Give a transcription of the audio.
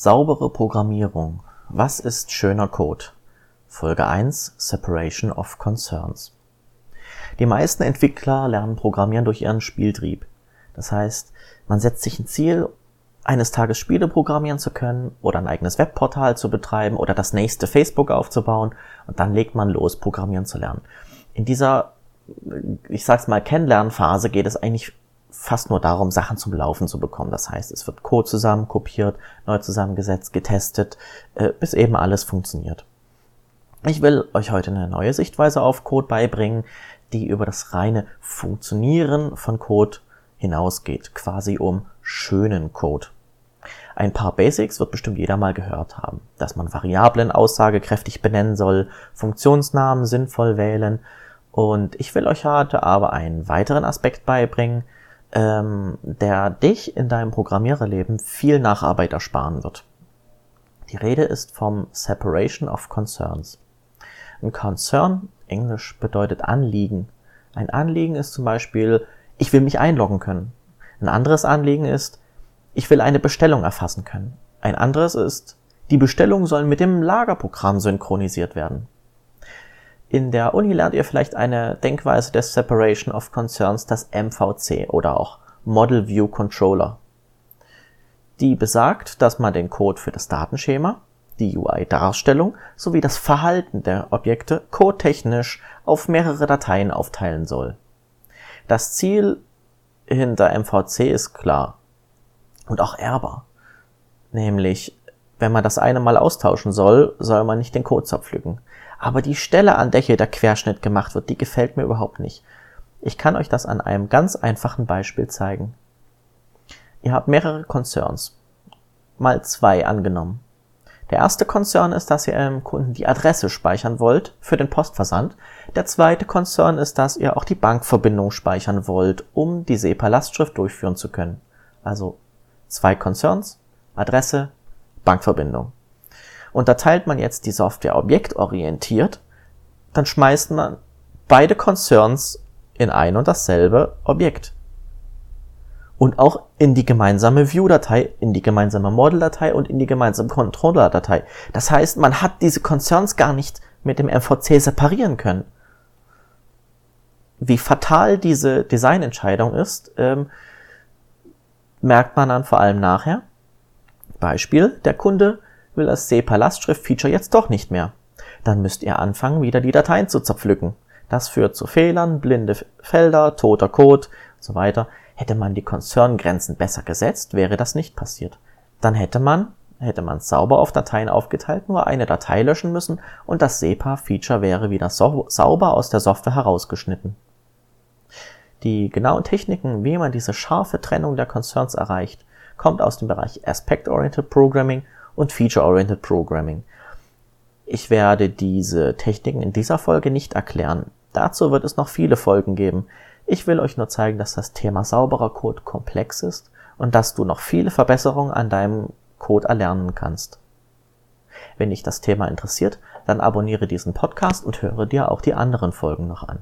Saubere Programmierung. Was ist schöner Code? Folge 1 Separation of Concerns. Die meisten Entwickler lernen Programmieren durch ihren Spieltrieb. Das heißt, man setzt sich ein Ziel, eines Tages Spiele programmieren zu können oder ein eigenes Webportal zu betreiben oder das nächste Facebook aufzubauen und dann legt man los, programmieren zu lernen. In dieser, ich sag's mal, Kennenlernphase geht es eigentlich fast nur darum, Sachen zum Laufen zu bekommen. Das heißt, es wird Code zusammen kopiert, neu zusammengesetzt, getestet, äh, bis eben alles funktioniert. Ich will euch heute eine neue Sichtweise auf Code beibringen, die über das reine Funktionieren von Code hinausgeht, quasi um schönen Code. Ein paar Basics wird bestimmt jeder mal gehört haben, dass man Variablen aussagekräftig benennen soll, Funktionsnamen sinnvoll wählen und ich will euch heute aber einen weiteren Aspekt beibringen, ähm, der dich in deinem Programmiererleben viel Nacharbeit ersparen wird. Die Rede ist vom Separation of Concerns. Ein Concern, Englisch bedeutet Anliegen. Ein Anliegen ist zum Beispiel, ich will mich einloggen können. Ein anderes Anliegen ist, ich will eine Bestellung erfassen können. Ein anderes ist, die Bestellungen sollen mit dem Lagerprogramm synchronisiert werden. In der Uni lernt ihr vielleicht eine Denkweise des Separation of Concerns, das MVC oder auch Model View Controller. Die besagt, dass man den Code für das Datenschema, die UI-Darstellung sowie das Verhalten der Objekte codetechnisch auf mehrere Dateien aufteilen soll. Das Ziel hinter MVC ist klar und auch ehrbar. Nämlich, wenn man das eine mal austauschen soll, soll man nicht den Code zerpflücken. Aber die Stelle, an der hier der Querschnitt gemacht wird, die gefällt mir überhaupt nicht. Ich kann euch das an einem ganz einfachen Beispiel zeigen. Ihr habt mehrere Concerns. Mal zwei angenommen. Der erste Concern ist, dass ihr eurem Kunden die Adresse speichern wollt für den Postversand. Der zweite Concern ist, dass ihr auch die Bankverbindung speichern wollt, um die SEPA-Lastschrift durchführen zu können. Also zwei Concerns, Adresse, Bankverbindung. Unterteilt man jetzt die Software objektorientiert, dann schmeißt man beide Concerns in ein und dasselbe Objekt. Und auch in die gemeinsame View-Datei, in die gemeinsame Model-Datei und in die gemeinsame Controller-Datei. Das heißt, man hat diese Concerns gar nicht mit dem MVC separieren können. Wie fatal diese Designentscheidung ist, ähm, merkt man dann vor allem nachher. Beispiel, der Kunde will das SEPA-Lastschrift-Feature jetzt doch nicht mehr. Dann müsst ihr anfangen, wieder die Dateien zu zerpflücken. Das führt zu Fehlern, blinde Felder, toter Code und so weiter. Hätte man die Konzerngrenzen besser gesetzt, wäre das nicht passiert. Dann hätte man, hätte man sauber auf Dateien aufgeteilt, nur eine Datei löschen müssen und das SEPA-Feature wäre wieder so sauber aus der Software herausgeschnitten. Die genauen Techniken, wie man diese scharfe Trennung der Concerns erreicht, kommt aus dem Bereich Aspect-Oriented Programming und Feature-Oriented Programming. Ich werde diese Techniken in dieser Folge nicht erklären. Dazu wird es noch viele Folgen geben. Ich will euch nur zeigen, dass das Thema sauberer Code komplex ist und dass du noch viele Verbesserungen an deinem Code erlernen kannst. Wenn dich das Thema interessiert, dann abonniere diesen Podcast und höre dir auch die anderen Folgen noch an.